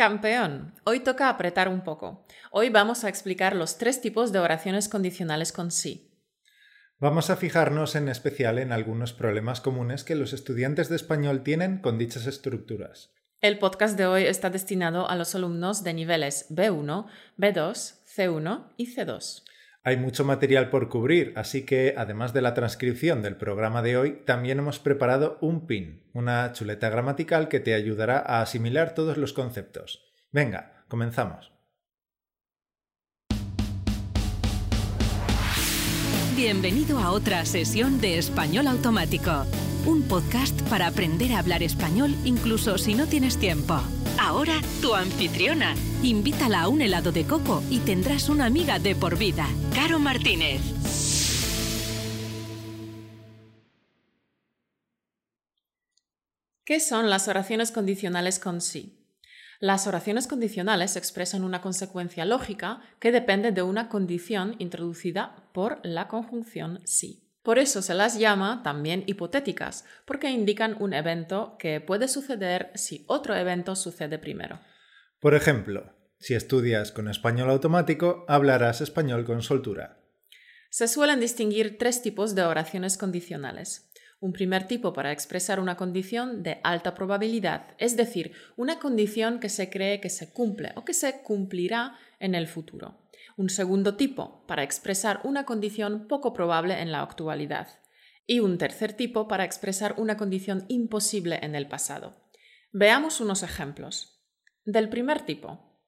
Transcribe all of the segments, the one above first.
Campeón, hoy toca apretar un poco. Hoy vamos a explicar los tres tipos de oraciones condicionales con sí. Vamos a fijarnos en especial en algunos problemas comunes que los estudiantes de español tienen con dichas estructuras. El podcast de hoy está destinado a los alumnos de niveles B1, B2, C1 y C2. Hay mucho material por cubrir, así que además de la transcripción del programa de hoy, también hemos preparado un PIN, una chuleta gramatical que te ayudará a asimilar todos los conceptos. Venga, comenzamos. Bienvenido a otra sesión de Español Automático, un podcast para aprender a hablar español incluso si no tienes tiempo. Ahora tu anfitriona. Invítala a un helado de coco y tendrás una amiga de por vida, Caro Martínez. ¿Qué son las oraciones condicionales con sí? Las oraciones condicionales expresan una consecuencia lógica que depende de una condición introducida por la conjunción sí. Por eso se las llama también hipotéticas, porque indican un evento que puede suceder si otro evento sucede primero. Por ejemplo, si estudias con español automático, hablarás español con soltura. Se suelen distinguir tres tipos de oraciones condicionales. Un primer tipo para expresar una condición de alta probabilidad, es decir, una condición que se cree que se cumple o que se cumplirá en el futuro. Un segundo tipo para expresar una condición poco probable en la actualidad. Y un tercer tipo para expresar una condición imposible en el pasado. Veamos unos ejemplos. Del primer tipo.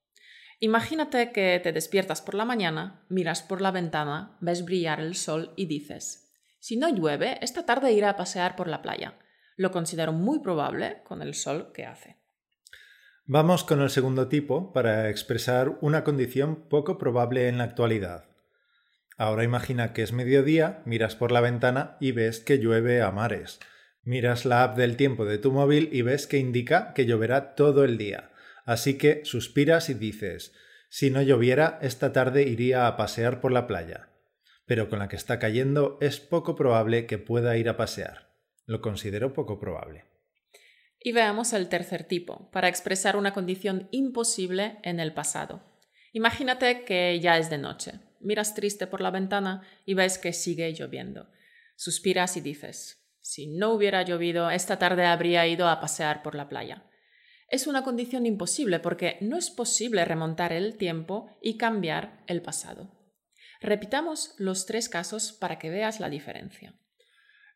Imagínate que te despiertas por la mañana, miras por la ventana, ves brillar el sol y dices, si no llueve, esta tarde iré a pasear por la playa. Lo considero muy probable con el sol que hace. Vamos con el segundo tipo para expresar una condición poco probable en la actualidad. Ahora imagina que es mediodía, miras por la ventana y ves que llueve a mares. Miras la app del tiempo de tu móvil y ves que indica que lloverá todo el día. Así que suspiras y dices, si no lloviera, esta tarde iría a pasear por la playa pero con la que está cayendo es poco probable que pueda ir a pasear. Lo considero poco probable. Y veamos el tercer tipo, para expresar una condición imposible en el pasado. Imagínate que ya es de noche. Miras triste por la ventana y ves que sigue lloviendo. Suspiras y dices, si no hubiera llovido, esta tarde habría ido a pasear por la playa. Es una condición imposible porque no es posible remontar el tiempo y cambiar el pasado. Repitamos los tres casos para que veas la diferencia.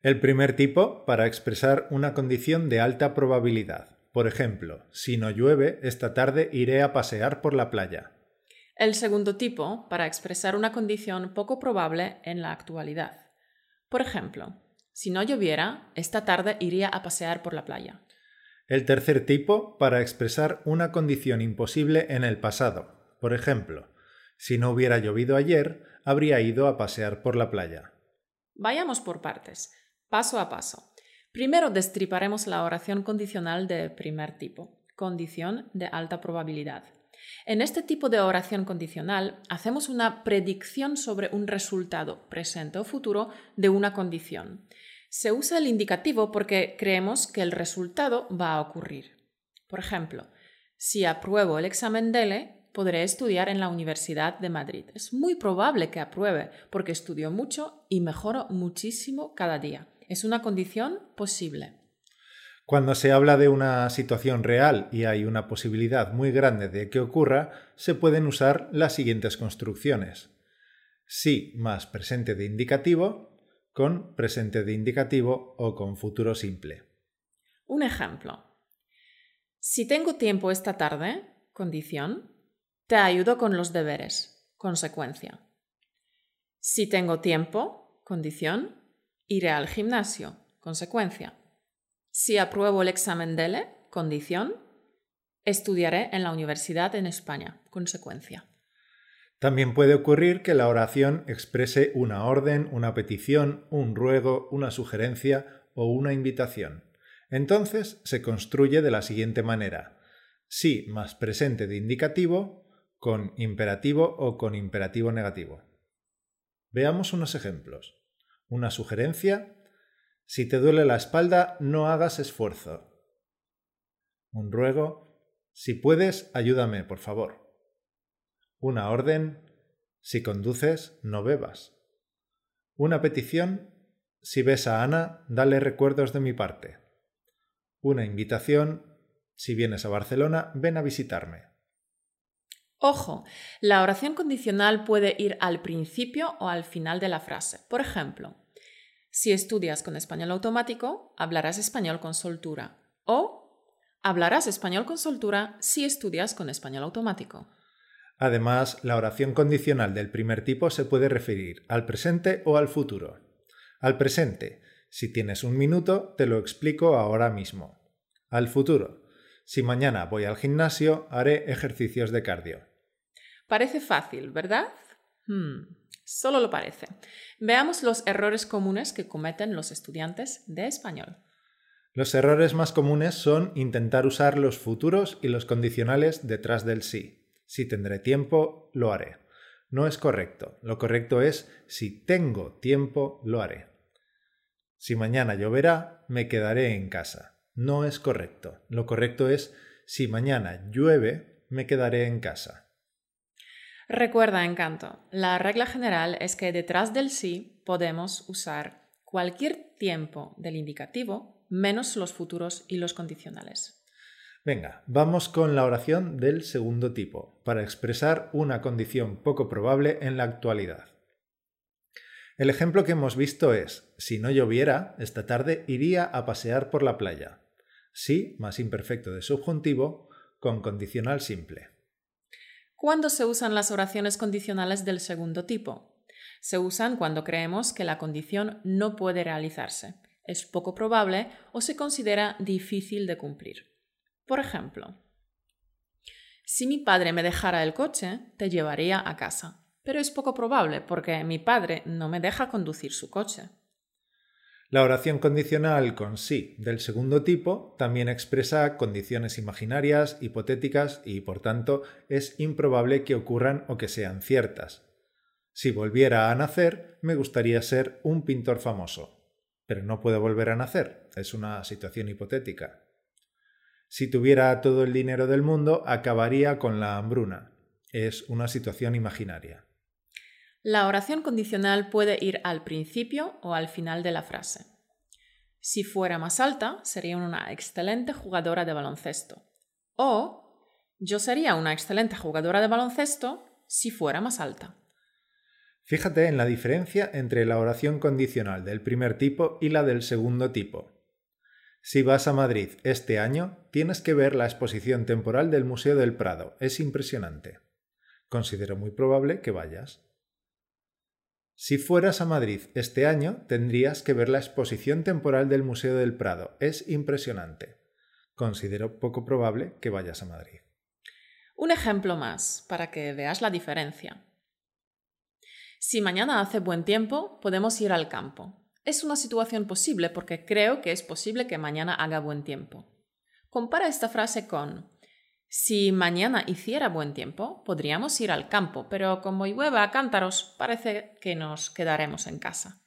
El primer tipo, para expresar una condición de alta probabilidad. Por ejemplo, si no llueve, esta tarde iré a pasear por la playa. El segundo tipo, para expresar una condición poco probable en la actualidad. Por ejemplo, si no lloviera, esta tarde iría a pasear por la playa. El tercer tipo, para expresar una condición imposible en el pasado. Por ejemplo, si no hubiera llovido ayer, habría ido a pasear por la playa. Vayamos por partes, paso a paso. Primero destriparemos la oración condicional de primer tipo, condición de alta probabilidad. En este tipo de oración condicional hacemos una predicción sobre un resultado presente o futuro de una condición. Se usa el indicativo porque creemos que el resultado va a ocurrir. Por ejemplo, si apruebo el examen DELE, podré estudiar en la Universidad de Madrid. Es muy probable que apruebe porque estudio mucho y mejoro muchísimo cada día. Es una condición posible. Cuando se habla de una situación real y hay una posibilidad muy grande de que ocurra, se pueden usar las siguientes construcciones. Sí más presente de indicativo con presente de indicativo o con futuro simple. Un ejemplo. Si tengo tiempo esta tarde, condición, te ayudo con los deberes. Consecuencia. Si tengo tiempo, condición, iré al gimnasio. Consecuencia. Si apruebo el examen DELE, condición, estudiaré en la universidad en España. Consecuencia. También puede ocurrir que la oración exprese una orden, una petición, un ruego, una sugerencia o una invitación. Entonces se construye de la siguiente manera. Si más presente de indicativo con imperativo o con imperativo negativo. Veamos unos ejemplos. Una sugerencia. Si te duele la espalda, no hagas esfuerzo. Un ruego. Si puedes, ayúdame, por favor. Una orden. Si conduces, no bebas. Una petición. Si ves a Ana, dale recuerdos de mi parte. Una invitación. Si vienes a Barcelona, ven a visitarme. Ojo, la oración condicional puede ir al principio o al final de la frase. Por ejemplo, si estudias con español automático, hablarás español con soltura. O hablarás español con soltura si estudias con español automático. Además, la oración condicional del primer tipo se puede referir al presente o al futuro. Al presente, si tienes un minuto, te lo explico ahora mismo. Al futuro, si mañana voy al gimnasio, haré ejercicios de cardio. Parece fácil, ¿verdad? Hmm, solo lo parece. Veamos los errores comunes que cometen los estudiantes de español. Los errores más comunes son intentar usar los futuros y los condicionales detrás del sí. Si tendré tiempo, lo haré. No es correcto. Lo correcto es si tengo tiempo, lo haré. Si mañana lloverá, me quedaré en casa. No es correcto. Lo correcto es si mañana llueve, me quedaré en casa. Recuerda, encanto, la regla general es que detrás del sí podemos usar cualquier tiempo del indicativo menos los futuros y los condicionales. Venga, vamos con la oración del segundo tipo, para expresar una condición poco probable en la actualidad. El ejemplo que hemos visto es, si no lloviera, esta tarde iría a pasear por la playa. Sí, más imperfecto de subjuntivo, con condicional simple. ¿Cuándo se usan las oraciones condicionales del segundo tipo? Se usan cuando creemos que la condición no puede realizarse es poco probable o se considera difícil de cumplir. Por ejemplo, si mi padre me dejara el coche, te llevaría a casa, pero es poco probable porque mi padre no me deja conducir su coche. La oración condicional con sí del segundo tipo también expresa condiciones imaginarias, hipotéticas y, por tanto, es improbable que ocurran o que sean ciertas. Si volviera a nacer, me gustaría ser un pintor famoso pero no puede volver a nacer. Es una situación hipotética. Si tuviera todo el dinero del mundo, acabaría con la hambruna. Es una situación imaginaria. La oración condicional puede ir al principio o al final de la frase. Si fuera más alta, sería una excelente jugadora de baloncesto. O yo sería una excelente jugadora de baloncesto si fuera más alta. Fíjate en la diferencia entre la oración condicional del primer tipo y la del segundo tipo. Si vas a Madrid este año, tienes que ver la exposición temporal del Museo del Prado. Es impresionante. Considero muy probable que vayas. Si fueras a Madrid este año, tendrías que ver la exposición temporal del Museo del Prado. Es impresionante. Considero poco probable que vayas a Madrid. Un ejemplo más, para que veas la diferencia. Si mañana hace buen tiempo, podemos ir al campo. Es una situación posible porque creo que es posible que mañana haga buen tiempo. Compara esta frase con si mañana hiciera buen tiempo, podríamos ir al campo, pero como llueve a cántaros, parece que nos quedaremos en casa.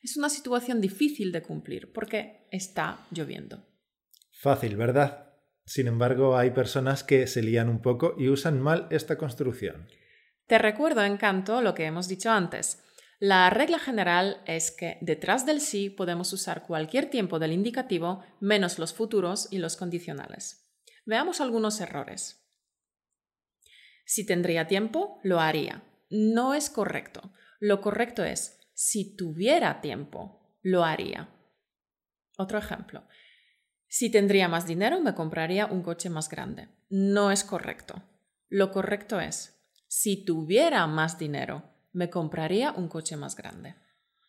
Es una situación difícil de cumplir porque está lloviendo. Fácil, ¿verdad? Sin embargo, hay personas que se lían un poco y usan mal esta construcción. Te recuerdo, encanto, lo que hemos dicho antes. La regla general es que detrás del sí podemos usar cualquier tiempo del indicativo menos los futuros y los condicionales. Veamos algunos errores. Si tendría tiempo, lo haría. No es correcto. Lo correcto es, si tuviera tiempo, lo haría. Otro ejemplo. Si tendría más dinero, me compraría un coche más grande. No es correcto. Lo correcto es, si tuviera más dinero, me compraría un coche más grande.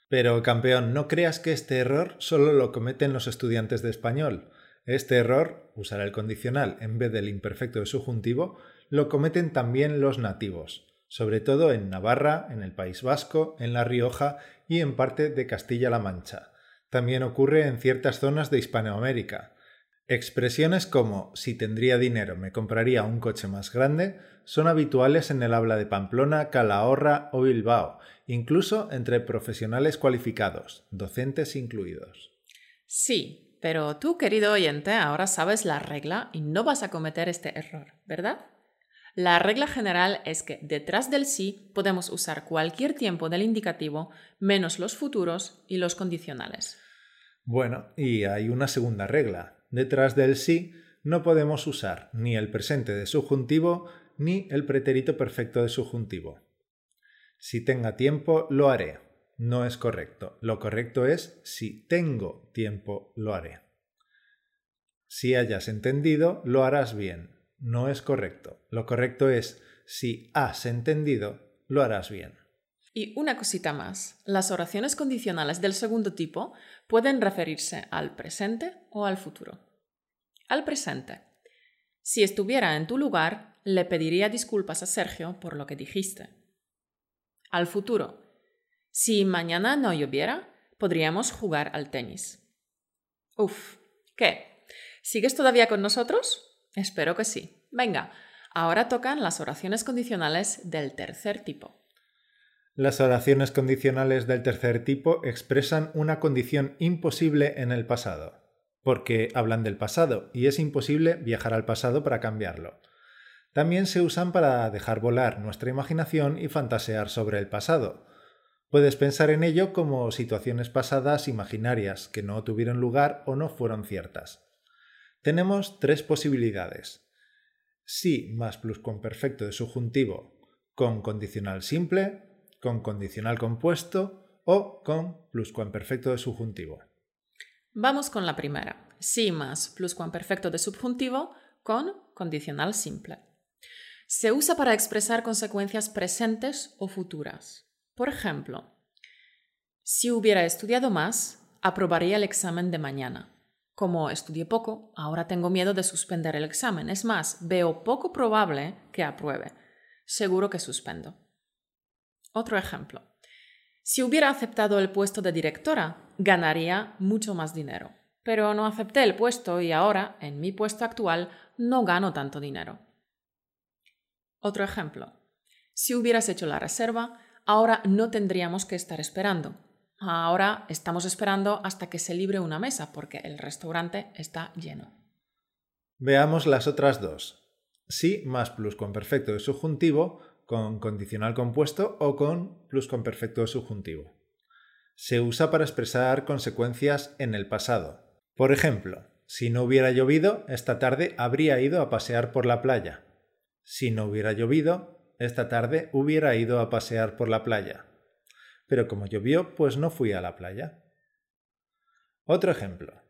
Pero, campeón, no creas que este error solo lo cometen los estudiantes de español. Este error, usar el condicional en vez del imperfecto de subjuntivo, lo cometen también los nativos, sobre todo en Navarra, en el País Vasco, en La Rioja y en parte de Castilla-La Mancha. También ocurre en ciertas zonas de Hispanoamérica. Expresiones como si tendría dinero me compraría un coche más grande son habituales en el habla de Pamplona, Calahorra o Bilbao, incluso entre profesionales cualificados, docentes incluidos. Sí, pero tú, querido oyente, ahora sabes la regla y no vas a cometer este error, ¿verdad? La regla general es que detrás del sí podemos usar cualquier tiempo del indicativo menos los futuros y los condicionales. Bueno, y hay una segunda regla. Detrás del sí no podemos usar ni el presente de subjuntivo ni el pretérito perfecto de subjuntivo. Si tenga tiempo, lo haré. No es correcto. Lo correcto es si tengo tiempo, lo haré. Si hayas entendido, lo harás bien. No es correcto. Lo correcto es si has entendido, lo harás bien. Y una cosita más. Las oraciones condicionales del segundo tipo pueden referirse al presente o al futuro. Al presente. Si estuviera en tu lugar, le pediría disculpas a Sergio por lo que dijiste. Al futuro. Si mañana no lloviera, podríamos jugar al tenis. Uf, ¿qué? ¿Sigues todavía con nosotros? Espero que sí. Venga, ahora tocan las oraciones condicionales del tercer tipo. Las oraciones condicionales del tercer tipo expresan una condición imposible en el pasado, porque hablan del pasado y es imposible viajar al pasado para cambiarlo. También se usan para dejar volar nuestra imaginación y fantasear sobre el pasado, Puedes pensar en ello como situaciones pasadas imaginarias que no tuvieron lugar o no fueron ciertas. Tenemos tres posibilidades. Sí más pluscuamperfecto de subjuntivo con condicional simple, con condicional compuesto o con pluscuamperfecto de subjuntivo. Vamos con la primera. Sí más pluscuamperfecto de subjuntivo con condicional simple. Se usa para expresar consecuencias presentes o futuras. Por ejemplo, si hubiera estudiado más, aprobaría el examen de mañana. Como estudié poco, ahora tengo miedo de suspender el examen. Es más, veo poco probable que apruebe. Seguro que suspendo. Otro ejemplo. Si hubiera aceptado el puesto de directora, ganaría mucho más dinero. Pero no acepté el puesto y ahora, en mi puesto actual, no gano tanto dinero. Otro ejemplo. Si hubieras hecho la reserva, ahora no tendríamos que estar esperando. Ahora estamos esperando hasta que se libre una mesa porque el restaurante está lleno. Veamos las otras dos. Sí más pluscuamperfecto de subjuntivo con condicional compuesto o con pluscuamperfecto de subjuntivo. Se usa para expresar consecuencias en el pasado. Por ejemplo, si no hubiera llovido, esta tarde habría ido a pasear por la playa. Si no hubiera llovido, esta tarde hubiera ido a pasear por la playa. Pero como llovió, pues no fui a la playa. Otro ejemplo.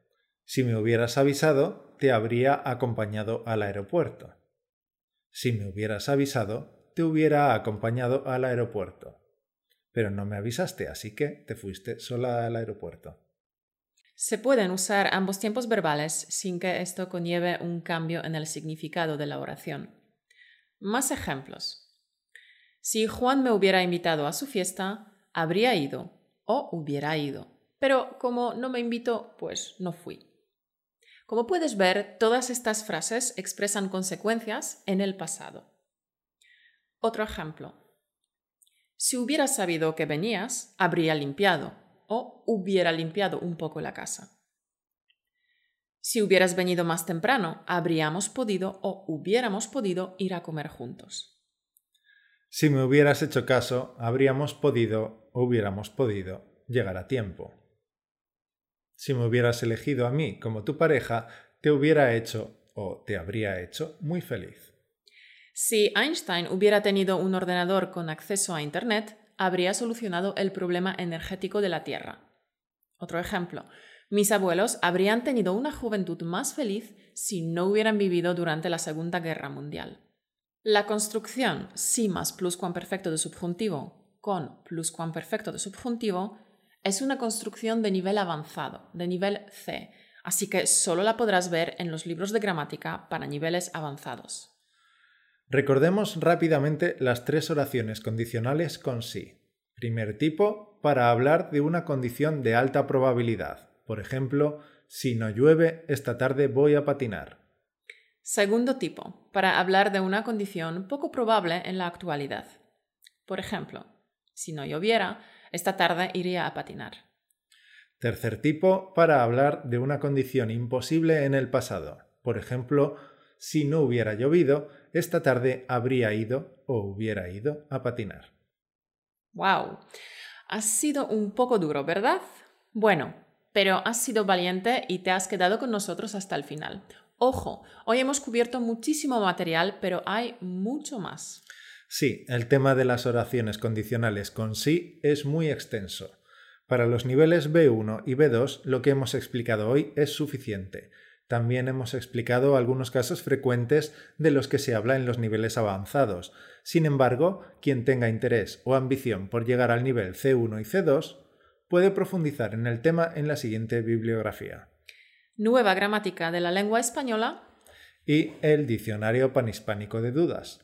Si me hubieras avisado, te habría acompañado al aeropuerto. Si me hubieras avisado, te hubiera acompañado al aeropuerto. Pero no me avisaste, así que te fuiste sola al aeropuerto. Se pueden usar ambos tiempos verbales sin que esto conlleve un cambio en el significado de la oración. Más ejemplos. Si Juan me hubiera invitado a su fiesta, habría ido o hubiera ido. Pero como no me invitó, pues no fui. Como puedes ver, todas estas frases expresan consecuencias en el pasado. Otro ejemplo. Si hubiera sabido que venías, habría limpiado o hubiera limpiado un poco la casa. Si hubieras venido más temprano, habríamos podido o hubiéramos podido ir a comer juntos. Si me hubieras hecho caso, habríamos podido, hubiéramos podido, llegar a tiempo. Si me hubieras elegido a mí como tu pareja, te hubiera hecho o te habría hecho muy feliz. Si Einstein hubiera tenido un ordenador con acceso a Internet, habría solucionado el problema energético de la Tierra. Otro ejemplo, mis abuelos habrían tenido una juventud más feliz si no hubieran vivido durante la Segunda Guerra Mundial. La construcción sí más pluscuamperfecto de subjuntivo con pluscuamperfecto de subjuntivo es una construcción de nivel avanzado, de nivel C, así que solo la podrás ver en los libros de gramática para niveles avanzados. Recordemos rápidamente las tres oraciones condicionales con sí. Primer tipo, para hablar de una condición de alta probabilidad. Por ejemplo, si no llueve, esta tarde voy a patinar. Segundo tipo, para hablar de una condición poco probable en la actualidad. Por ejemplo, si no lloviera, esta tarde iría a patinar. Tercer tipo, para hablar de una condición imposible en el pasado. Por ejemplo, si no hubiera llovido, esta tarde habría ido o hubiera ido a patinar. ¡Wow! Ha sido un poco duro, ¿verdad? Bueno, pero has sido valiente y te has quedado con nosotros hasta el final. Ojo, hoy hemos cubierto muchísimo material, pero hay mucho más. Sí, el tema de las oraciones condicionales con sí es muy extenso. Para los niveles B1 y B2 lo que hemos explicado hoy es suficiente. También hemos explicado algunos casos frecuentes de los que se habla en los niveles avanzados. Sin embargo, quien tenga interés o ambición por llegar al nivel C1 y C2 puede profundizar en el tema en la siguiente bibliografía. Nueva gramática de la lengua española y el Diccionario Panhispánico de Dudas.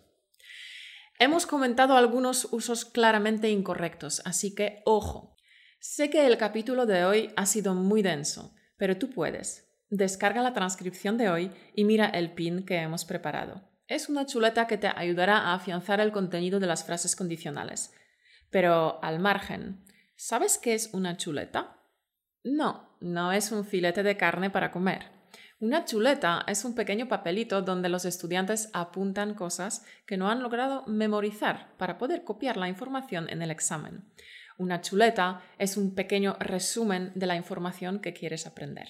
Hemos comentado algunos usos claramente incorrectos, así que ojo. Sé que el capítulo de hoy ha sido muy denso, pero tú puedes. Descarga la transcripción de hoy y mira el pin que hemos preparado. Es una chuleta que te ayudará a afianzar el contenido de las frases condicionales. Pero al margen, ¿sabes qué es una chuleta? No, no es un filete de carne para comer. Una chuleta es un pequeño papelito donde los estudiantes apuntan cosas que no han logrado memorizar para poder copiar la información en el examen. Una chuleta es un pequeño resumen de la información que quieres aprender.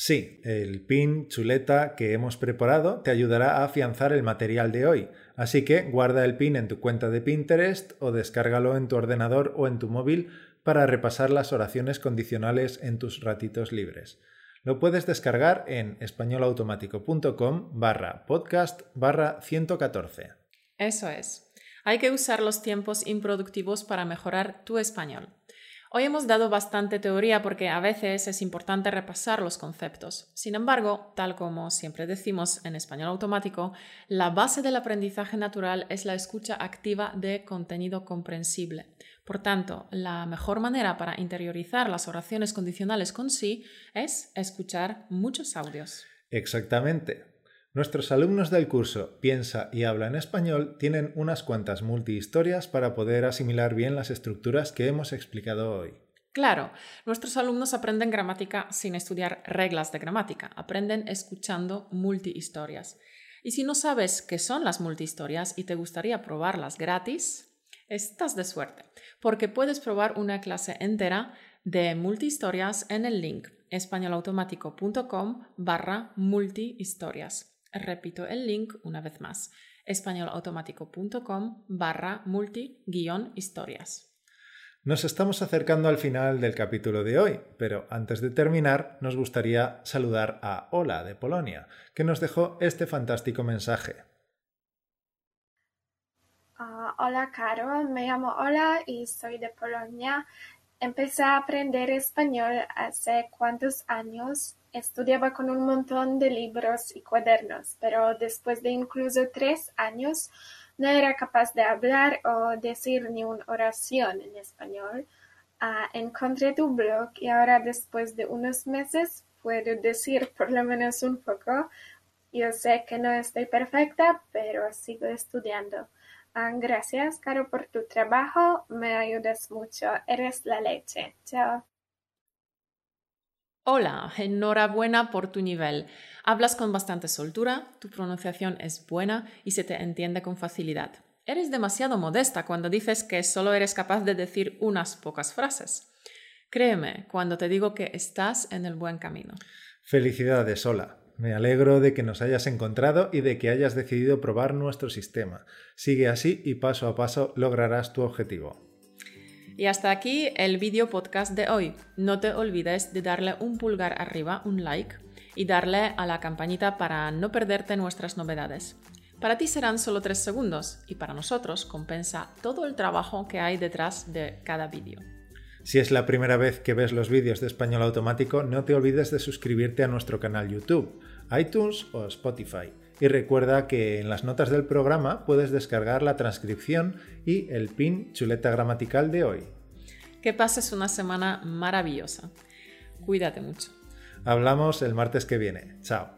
Sí, el pin chuleta que hemos preparado te ayudará a afianzar el material de hoy, así que guarda el pin en tu cuenta de Pinterest o descárgalo en tu ordenador o en tu móvil para repasar las oraciones condicionales en tus ratitos libres. Lo puedes descargar en españolautomático.com barra podcast barra 114. Eso es. Hay que usar los tiempos improductivos para mejorar tu español. Hoy hemos dado bastante teoría porque a veces es importante repasar los conceptos. Sin embargo, tal como siempre decimos en español automático, la base del aprendizaje natural es la escucha activa de contenido comprensible. Por tanto, la mejor manera para interiorizar las oraciones condicionales con sí es escuchar muchos audios. Exactamente. Nuestros alumnos del curso Piensa y habla en español tienen unas cuantas multihistorias para poder asimilar bien las estructuras que hemos explicado hoy. Claro, nuestros alumnos aprenden gramática sin estudiar reglas de gramática, aprenden escuchando multihistorias. Y si no sabes qué son las multihistorias y te gustaría probarlas gratis, estás de suerte, porque puedes probar una clase entera de multihistorias en el link españolautomático.com barra multihistorias. Repito el link una vez más, españolautomático.com barra multi-historias. Nos estamos acercando al final del capítulo de hoy, pero antes de terminar nos gustaría saludar a Ola de Polonia, que nos dejó este fantástico mensaje. Ah, hola Carol, me llamo Ola y soy de Polonia. Empecé a aprender español hace cuántos años Estudiaba con un montón de libros y cuadernos, pero después de incluso tres años no era capaz de hablar o decir ni una oración en español. Ah, encontré tu blog y ahora después de unos meses puedo decir por lo menos un poco. Yo sé que no estoy perfecta, pero sigo estudiando. Ah, gracias, Caro, por tu trabajo. Me ayudas mucho. Eres la leche. Chao. Hola, enhorabuena por tu nivel. Hablas con bastante soltura, tu pronunciación es buena y se te entiende con facilidad. Eres demasiado modesta cuando dices que solo eres capaz de decir unas pocas frases. Créeme cuando te digo que estás en el buen camino. Felicidades, Hola. Me alegro de que nos hayas encontrado y de que hayas decidido probar nuestro sistema. Sigue así y paso a paso lograrás tu objetivo. Y hasta aquí el video podcast de hoy. No te olvides de darle un pulgar arriba, un like, y darle a la campanita para no perderte nuestras novedades. Para ti serán solo 3 segundos y para nosotros compensa todo el trabajo que hay detrás de cada vídeo. Si es la primera vez que ves los vídeos de español automático, no te olvides de suscribirte a nuestro canal YouTube, iTunes o Spotify. Y recuerda que en las notas del programa puedes descargar la transcripción y el pin chuleta gramatical de hoy. Que pases una semana maravillosa. Cuídate mucho. Hablamos el martes que viene. Chao.